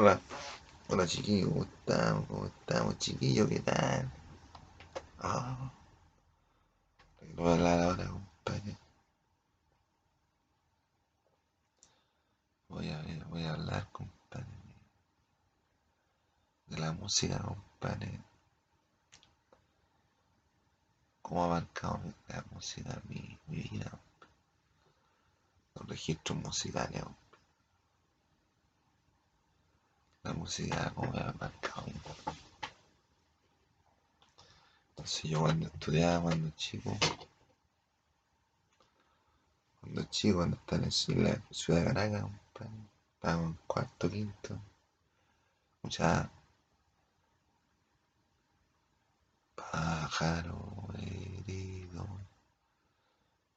Hola, hola chiquillos, ¿cómo estamos? ¿Cómo estamos chiquillos? ¿Qué tal? Ah, voy a hablar ahora, compadre. Voy a, voy a hablar, compadre, de la música, compadre. ¿Cómo ha marcado la música mi, mi vida? Los registros musicales. La música, ¿cómo me ha marcado? Entonces yo cuando estudiaba, cuando chico, cuando chico, cuando estaba en la ciudad de Caracas, estábamos en cuarto, quinto, escuchaba pájaro herido,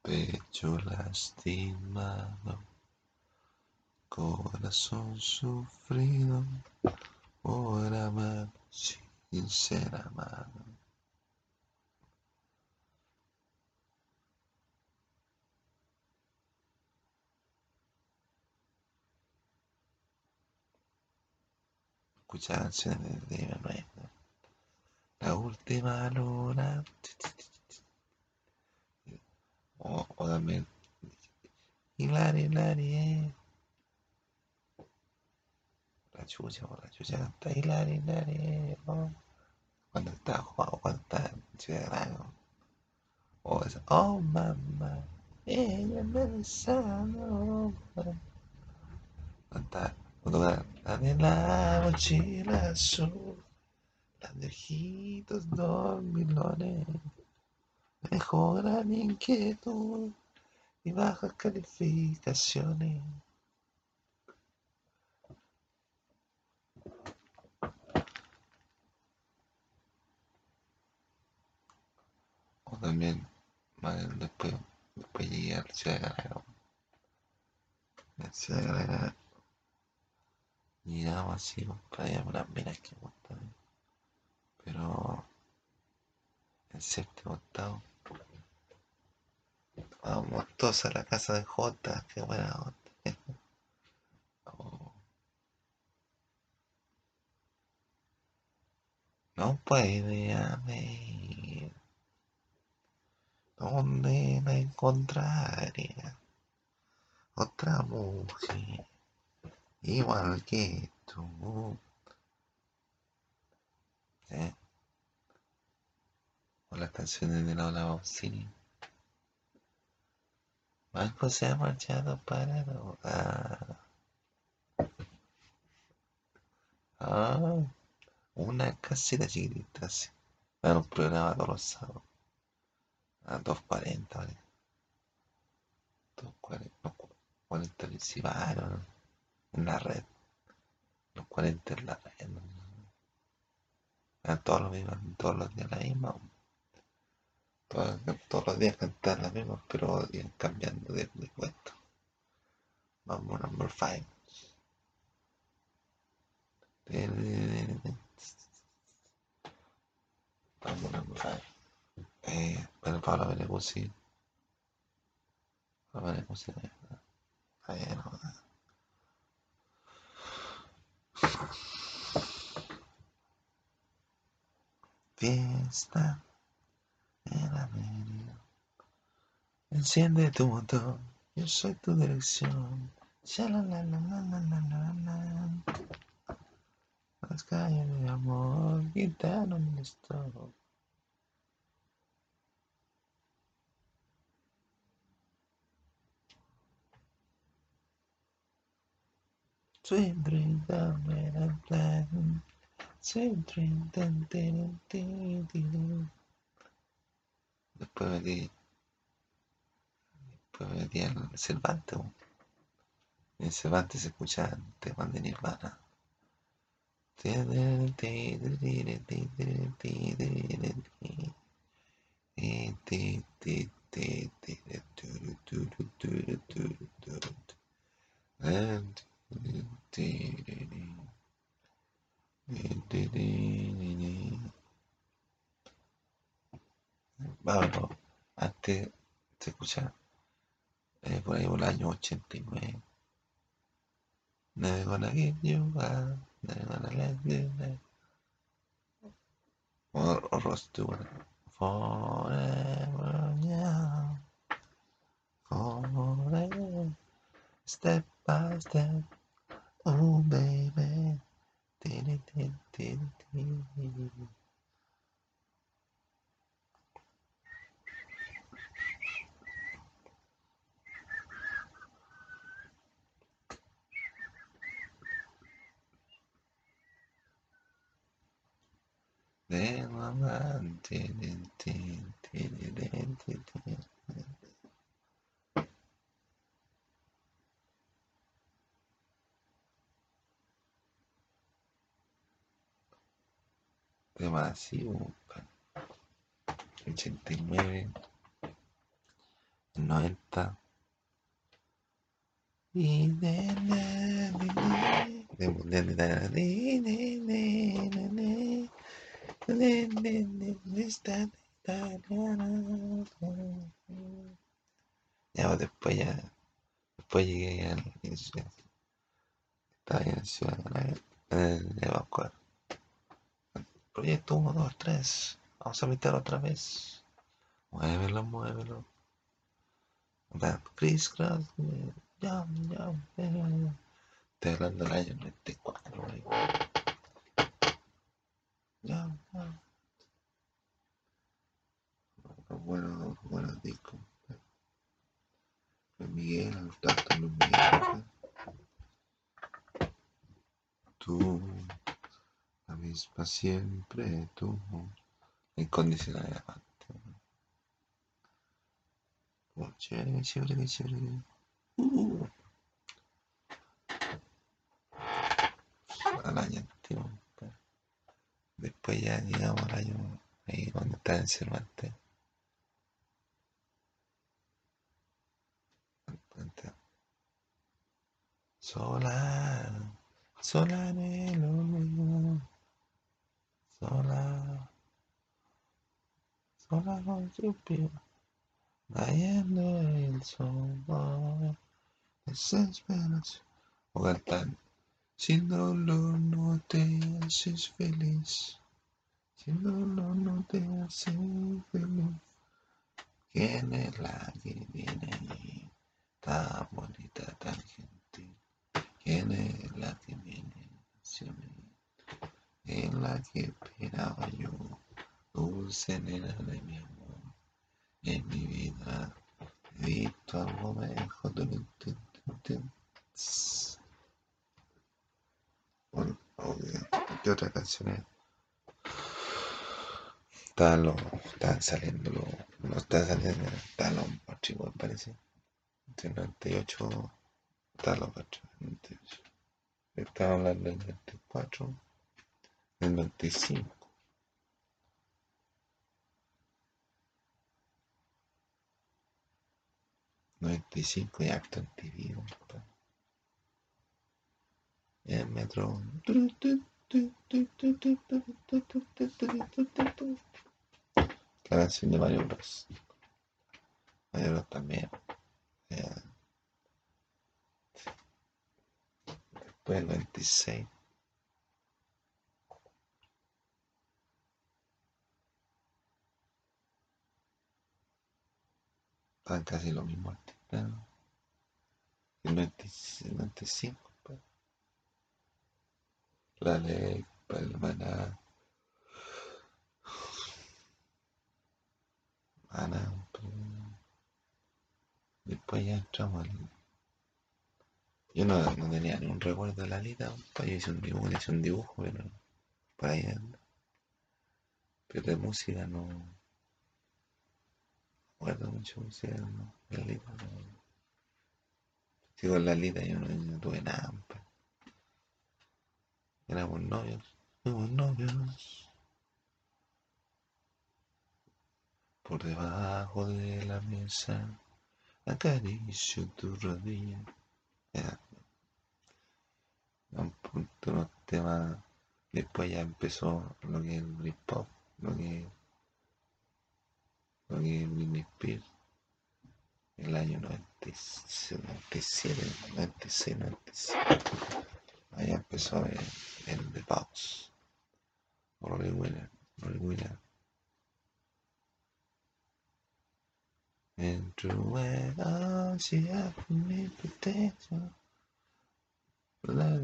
pecho lastimado, corazón sufrido, por amar sin ser amado. Escuchaba canciones de mi mamá. La última luna. O, o también. Hilari, Hilari, eh. La chucha, o la chucha canta Hilari, oh. Cuando estaba jugando, cuando estaba en Ciudad Grande. O esa, oh mamá, ella me besaba. Cuando estaba, la de la mochila azul. Las de dormilones mejoran inquietud y bajas calificaciones. O también, más después, después llegué a la ciudad de Caracas. La ciudad de Caracas llegamos así, compadre, unas minas que gustan. Pero en séptimo octavo vamos todos a la casa de Jota, qué buena onda. No puede haber donde la encontraría otra mujer igual que tú. ¿Eh? O las canciones de Lola Bausini. Marco se ha marchado para no. Ah. Ah, una casita chiquitita así. Para un programa todos los sábados. A 2.40, ¿vale? 2.40, no, 40 principales, ¿no? En la red. Los 40 en la red, ¿no? Eran todos los mismos, todos los días la misma. Todos, todos los días cantar la misma, pero iban cambiando de, de puesto. Vamos, number 5. Vamos, number 5. Eh, Paolo Beneguzzi. Paolo Beneguzzi. Eh, no. Fiesta en América. Enciende tu motor, yo soy tu dirección. Las calles de amor quitaron el stop. Sweet dreams are made of pleasant. Sweet dreams and Después de, después venían Cervantes. En Cervantes se escucha temas Nirvana. And Vámonos. Antes se escuchaba eh, por ahí por el año 89. Never gonna give you up. Never gonna let you. Or, Stewart. Forever. Forever. Step by step. Oh baby. Diddy, diddy, diddy, Then I'm did it, did it, did it, did it. así, ah, 89, 90. Ya, después ya, después llegué al Estaba en Ciudad de la, en el Evacuar. Proyecto 1, 2, 3. Vamos a meter otra vez. Muévelo, muévelo. Chris Cross. Ya, ya, ya. Estoy hablando del año 94, güey. Ya, ya. Los buenos discos. Luis Miguel, los tantos Luis Miguel. Tú, la misma siempre, tú. Incondicional. Oh, chévere, chévere, chévere. Uh. Al año antiguo. Después ya llegamos al año ahí cuando estaba en Cervantes. Sola, sola en el olvido. Sola, sola con su piel. Cayendo el sol. Desesperación. O cantar. Sin dolor no te haces feliz. Sin dolor no te haces feliz. ¿Quién es la que viene ahí? Tan bonita, tan gentil. ¿Quién es la que viene hacia Es la que esperaba yo. Dulce nena de mi amor. En mi vida he visto algo mejor. Bueno, obvio. ¿Qué otra canción es? Los, estaban saliendo los, no estaban saliendo, estaban los archivos, parece. Entre el 98, estaban los archivos, 98. Estaban hablando del 94, del 95. Noventa y cinco y acto en TV, compadre. El metro. La canción de Mario Bros. Mario Bros también. Eh, Después el 26. Están casi los mismos artistas. ¿no? El 20 el 95. pues. La ley, el maná. Maná. pues. Después ya entramos al. Yo no, no tenía ni un recuerdo de la lista, pues yo hice un dibujo, hice un dibujo, pero por ahí anda. Pero de música no acuerdo mucho de la no. Sí, con la lista yo no, no tuve nada, pues. Éramos novios, fuimos novios. Por debajo de la mesa, acaricio tu rodilla. Era un punto, unos temas. Después ya empezó lo que es el lo que lo que Pagué el Minesphere el año 97, 96, 96. Ahí empezó el, el de Paus. Rory Winner, Rory Winner. And true when all she had for me protection. Love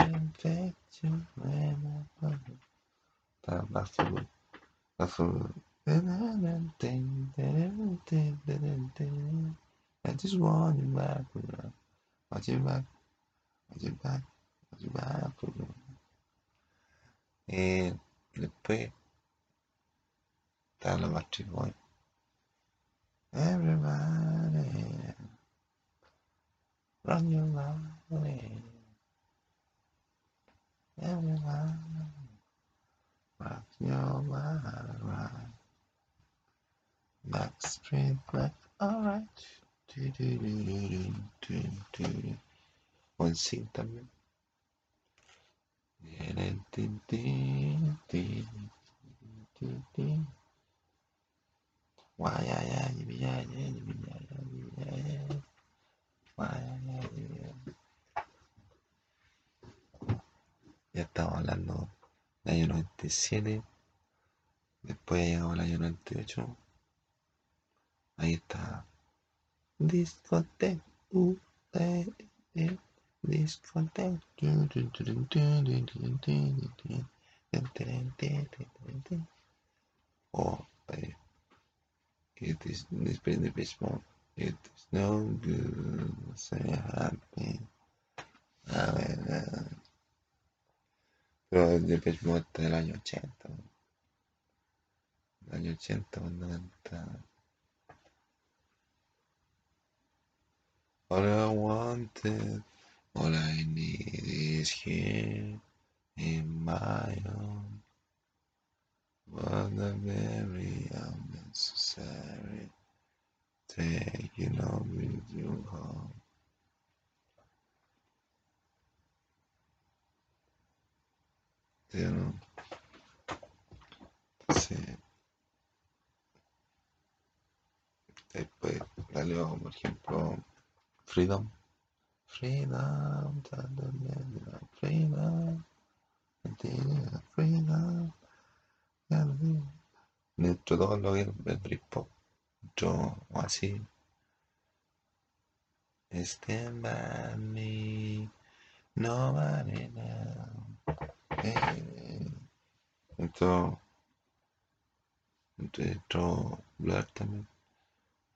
and affection when I love her. That's I just want you back, want you back, want you back, want you back. E después está la Backstreet Boy. Everybody, run your body. Everybody, rock your body, Black, straight, black, alright. One sin también. Ya estamos hablando del año 97, después llegamos al año 98. Ahí está. Discoteca. Uh, eh, eh. Oh, eh. It is this pretty. It is no good. Say happy. A ver, a ver. Pero del año 80. El año 80 o All I wanted, all I need is here in my own. But the very unnecessary taking on with you home. ¿Sí o no? Sí. Después leo, por ejemplo, Freedom. Freedom, freedom, freedom. Dentro de todo lo que el Britpop, yo así. Stand by me, nobody now. Eh, Dentro, dentro Blur también.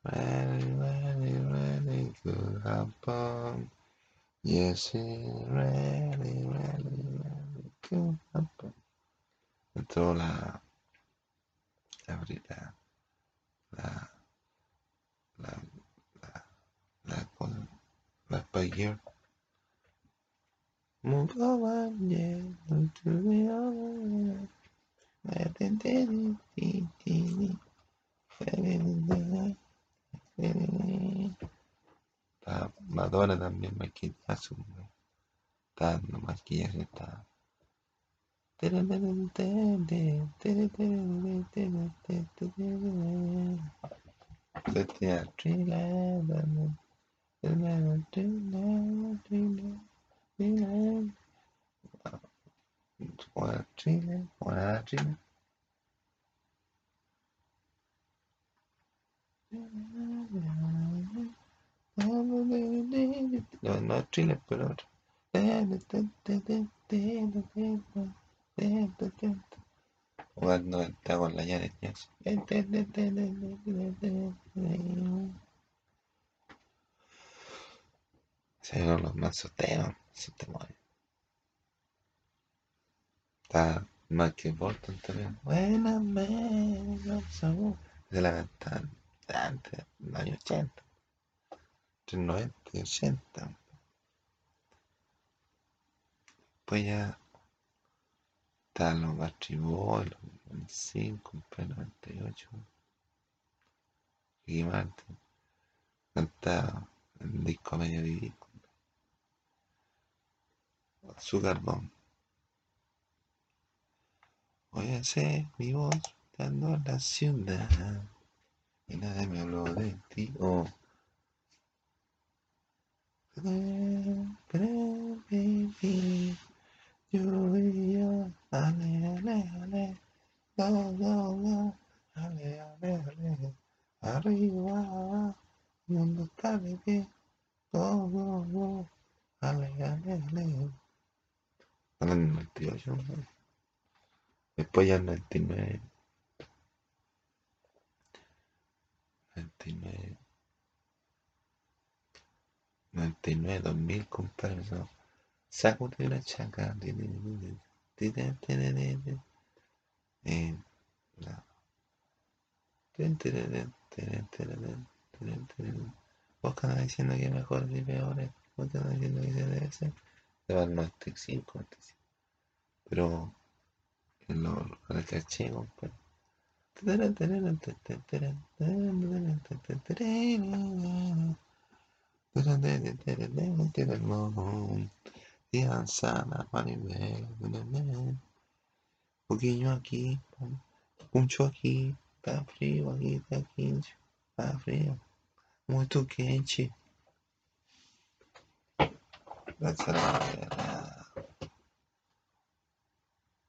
Ready, ready, ready, could happen. Yes, ready, ready, ready, could happen. Dentro la, la, la, la, la, la, la, con- la Girl. Move on, to the. La Madonna también maquillazo, güey. Está dando maquillaje, está. Chile, Chile. No, no es thriller, pero otro. Cuando está con la Janet Jackson. Se ven los mansos temas, esos temas. Está Michael Bolton también. Buena man, Se la antes, en los años 80. Entre 90 y 80. Pues ya están los Boys, los 5, después 98. Y el disco medio disco. Sugar Bomb. Hoy hacer mi voz dando la ciudad. Y nadie me habló de ti. Oh. Yo y yo, ale, ale, ale, la, la, ale, ale, ale, arriba, mundo está de pie, ale, ale, ale. Ahora en el 98, después ya en el 99. 99, 2000, compadre. No. Sacude una chaca. Eh, no. Vos que andas diciendo que mejor y peor. Vos que andas diciendo que se debe ser. Se va al 95, 95. Pero lo, el caché, compadre. Sana, Maribel, poquillo aquí, mucho aquí, está frío aquí, está quente, está frío, muito quente.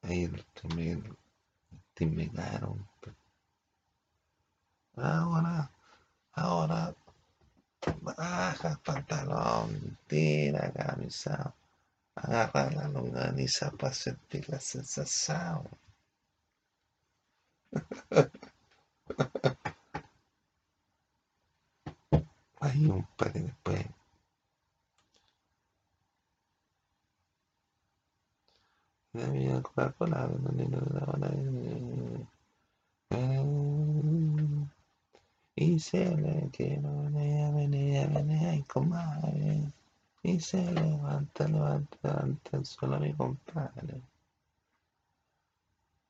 Aí também te negaron. Ahora, ahora, baja pantalón, tira camisa, agarra la longaniza para sentir la sensación. Ahí un par después. La vida Coca-Cola, y se le quiero venía, venía, venía y comadre. Y se levanta, levanta, levanta el suelo mi compadre.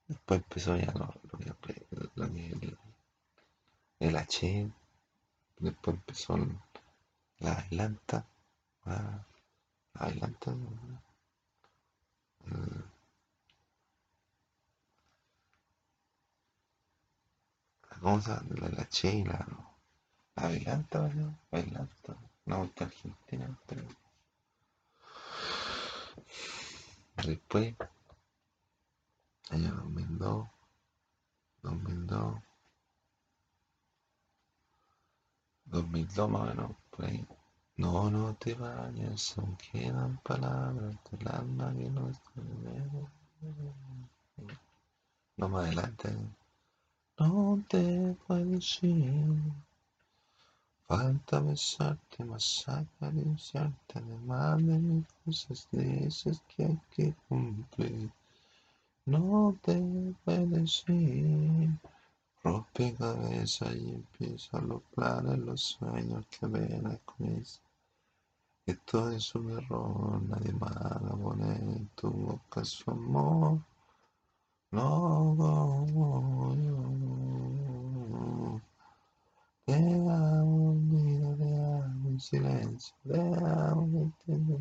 Después empezó ya lo, lo lo el, el H. Después empezó la adelanta. La, la adelanta. ¿Cómo se llama? La, la Che la, la. Una vuelta argentina, pero. Después, año 2002, 2002, 2002 más o menos, por ahí. No, no te vayas, aún quedan palabras del alma que no están No más adelante. No te puedes ir. Falta besarte, más acariciarte, además de mis cosas dices que hay que cumplir. No te puedes ir. Rompe cabeza y empieza los planes, los sueños que apenas comienzan. Esto es un error, nadie más va a poner en tu boca su amor. No como yo. Te amo, mira, te amo en silencio. Entiendes,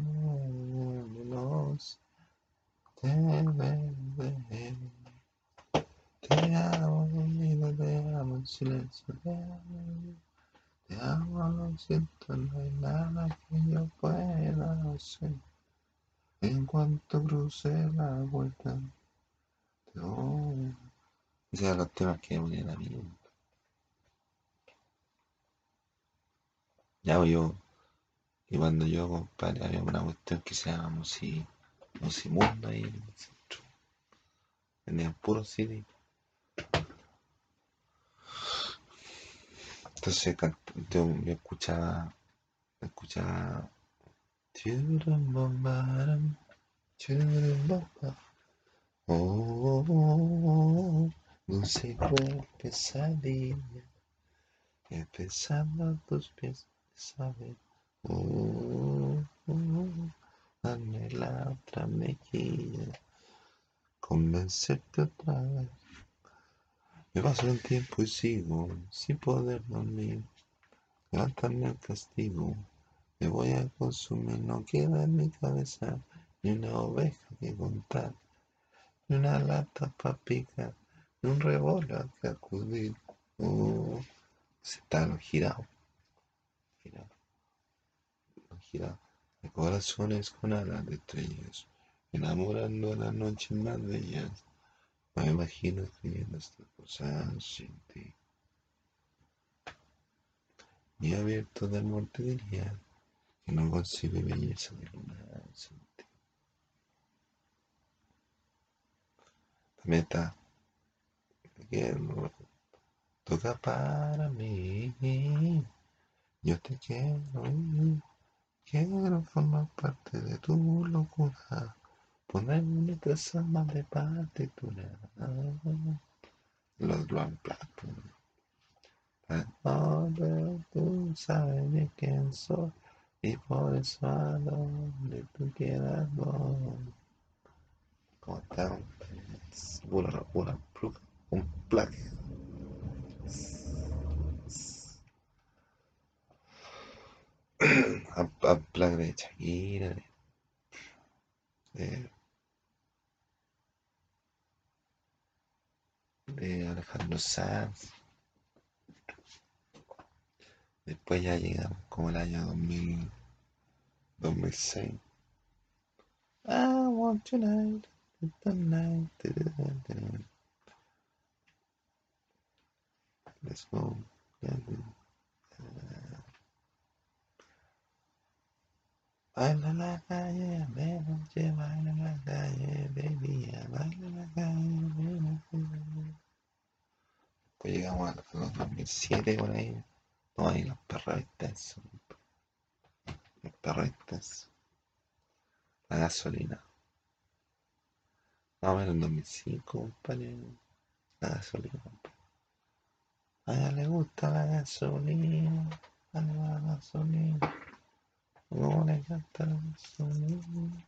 no sé. Te veré. Te amo, te amo en silencio. Te amo. Te amo, lo siento, no hay nada que yo pueda hacer. En cuanto cruce la vuelta, te voy. Esos eran los temas que ponían a mí. Ya pues, yo, y cuando yo, compadre, había una cuestión que se llama Musi, Musimundo ahí en el centro. Vendían puro CD. Entonces yo, yo escuchaba, escuchaba Churumbaram, churumbamba. Oh, oh, oh, dulce cruel pesadilla, empezando tus pies, saber. Oh, oh, dame la otra mejilla, convencerte otra vez. Me paso el tiempo y sigo sin poder dormir. Levantarme el castigo, me voy a consumir. No queda en mi cabeza ni una oveja que contar, ni una lata para picar, ni un revólver que acudir. Oh, se están girados, De corazones con alas de estrellas, enamorando a las noches más bellas. Me imagino escribiendo estas cosas sin ti. Y abierto de amor te diría que no concibe belleza de luna. También está que toca para mí. Yo te quiero, quiero formar parte de tu locura. Ponerme nuestras almas de partitura. Los lo plato. Ahora tú sabes de quién soy y por eso a donde tú quieras voy. ¿Cómo está? Una, una un plug. De de, de Alejandro Sanz. Después ya llegamos como el año 2000, 2006. I want tonight. Let's go. Baila la calle, de noche, baila la calle, de día, baila la calle, noche. Pues llegamos a los 2007 por ahí. No, ahí los perros extensos. Los perros extensos. La gasolina. Más o menos en 2005, compadre. La gasolina, compadre. A ella le gusta la gasolina. A la gasolina. No le gasolina.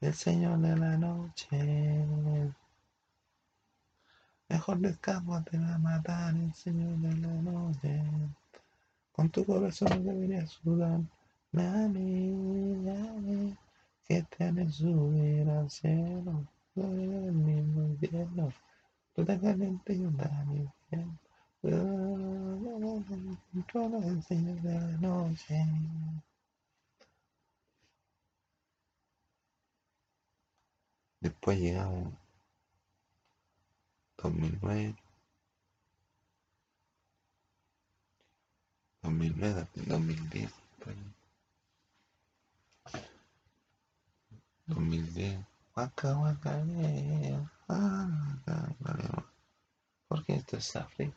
El señor de la noche. Mejor de escapo te va a matar el señor de la noche. Con tu corazón debería sudar. Dame, dame, que te haré subir al cielo. Gloria del mismo infierno. Tú te caliente y yo también. Después llegamos 2009, 2009, 2010, 2010, Waka Waka yeah, porque esto es África.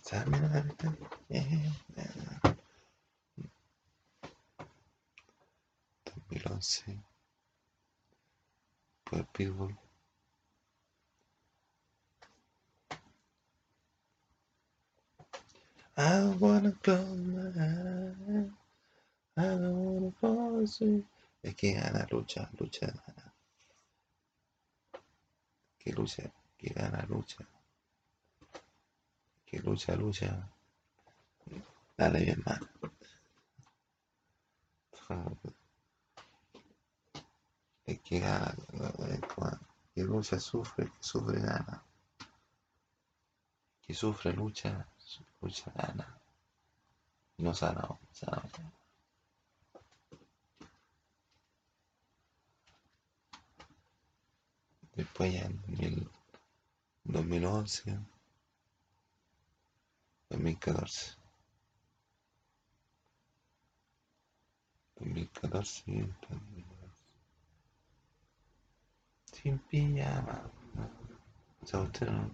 ¿Saben la capital? Eh, eh. 2011, pues Pitbull. I wanna close my eyes. I don't wanna fall asleep. Es que gana, lucha, lucha, gana. Que lucha, que gana, lucha. Que lucha, lucha. Dale bien, mano. Es que que lucha, sufre, que sufre, gana. Que sufre, lucha, lucha, gana. Y no sana, sana. Después ya en 2000, 2011, 2014. 2014, 2014. Sin pijama. O sea, usted no.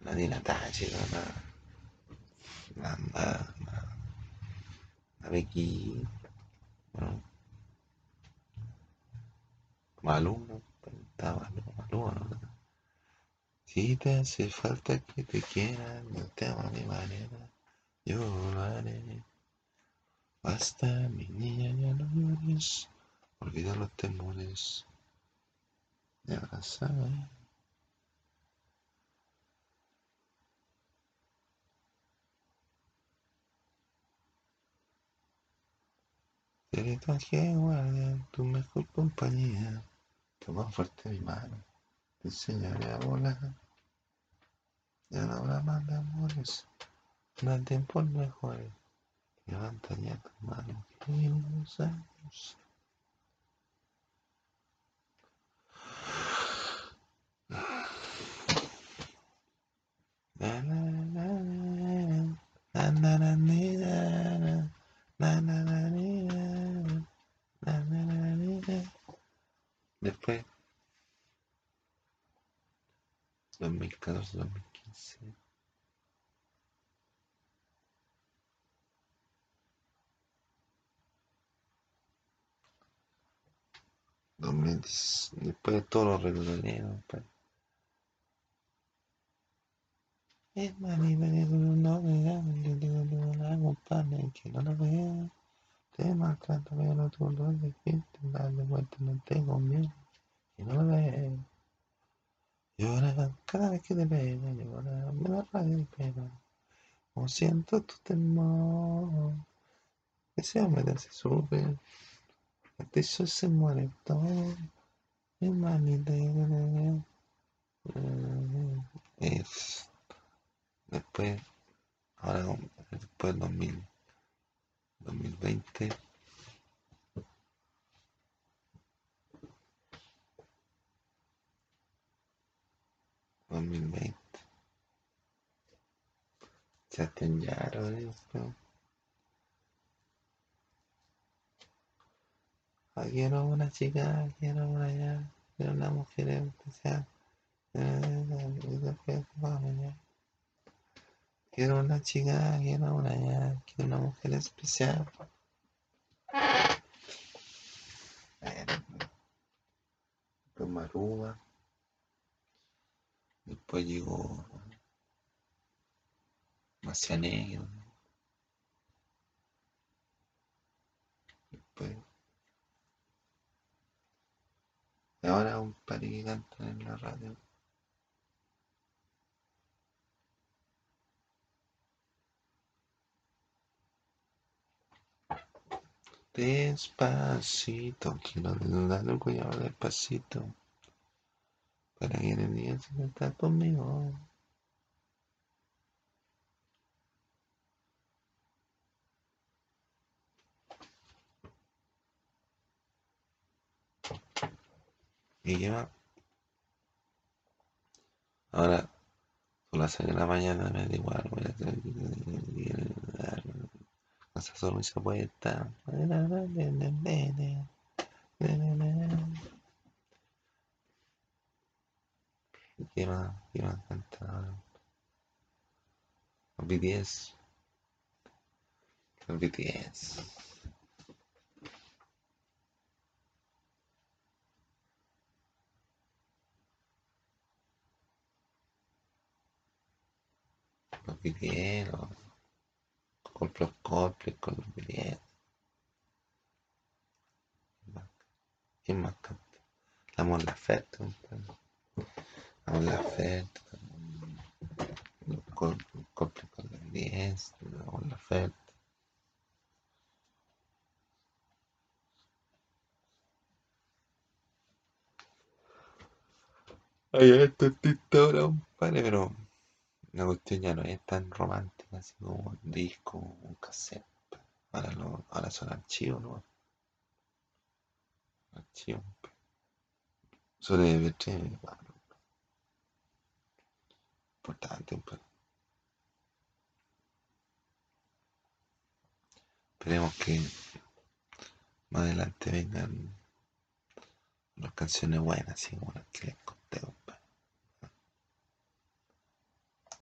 La tache, no, la, la, Becky, ¿no? Maluma, está Maluma, Maluma, ¿no? Si te hace falta que te quieran, no te amo a mi manera, yo lo haré. Basta, mi niña, ya no llores, olvida los temores de abrazar. Seré tu ángel tu mejor compañía. Toma fuerte mi mano, te enseñaré a volar. Ya no habrá más de amores, hay tiempos mejores. Levanta ya tu mano, na, na, Después, 2014, 2015. Después de los reggaetoneros, pues. Es que tú no me yo tengo una compadre que no lo. Te lo dijiste, darle vuelta, no tengo miedo. Y no lo. Llora cada vez que te veo, llora, me da rabia y pena. O siento tu temor. Ese hombre te hace sufrir. Este show se muere todo. Mi manita, es después, ahora después del 2000, 2020. ...2020... Sebastián Yaro, esto. Ah, quiero una chica, quiero una ya, quiero una mujer especial. Quiero una chica, quiero una ya, quiero una mujer especial. Después Maruba. Después llegó Macianegro. Después. Y ahora un par que en la radio. Despacito, quiero desnudar el cuello despacito. Para que se está conmigo. Y ya. Ahora, son las 6 de la mañana, me da igual, voy a hacer. Esa sonrisa puesta. ¿Qué más? ¿Qué más canta? Los BTS. Los BTS. Los BTS, los Coldplay, Coldplay, con los BTS. ¿Quién más canta? La Mon Laferte. La Mon Laferte. Coldplay con los BTS. La Mon Laferte. Ay, esto artista ahora, compadre, pero la cuestión ya no es tan romántica así como un disco, un cassette. Ahora, lo, ahora son archivos, ¿no? Archivos. Sobre MP3, bueno, importante, esperemos que más adelante vengan las canciones buenas, así como las que les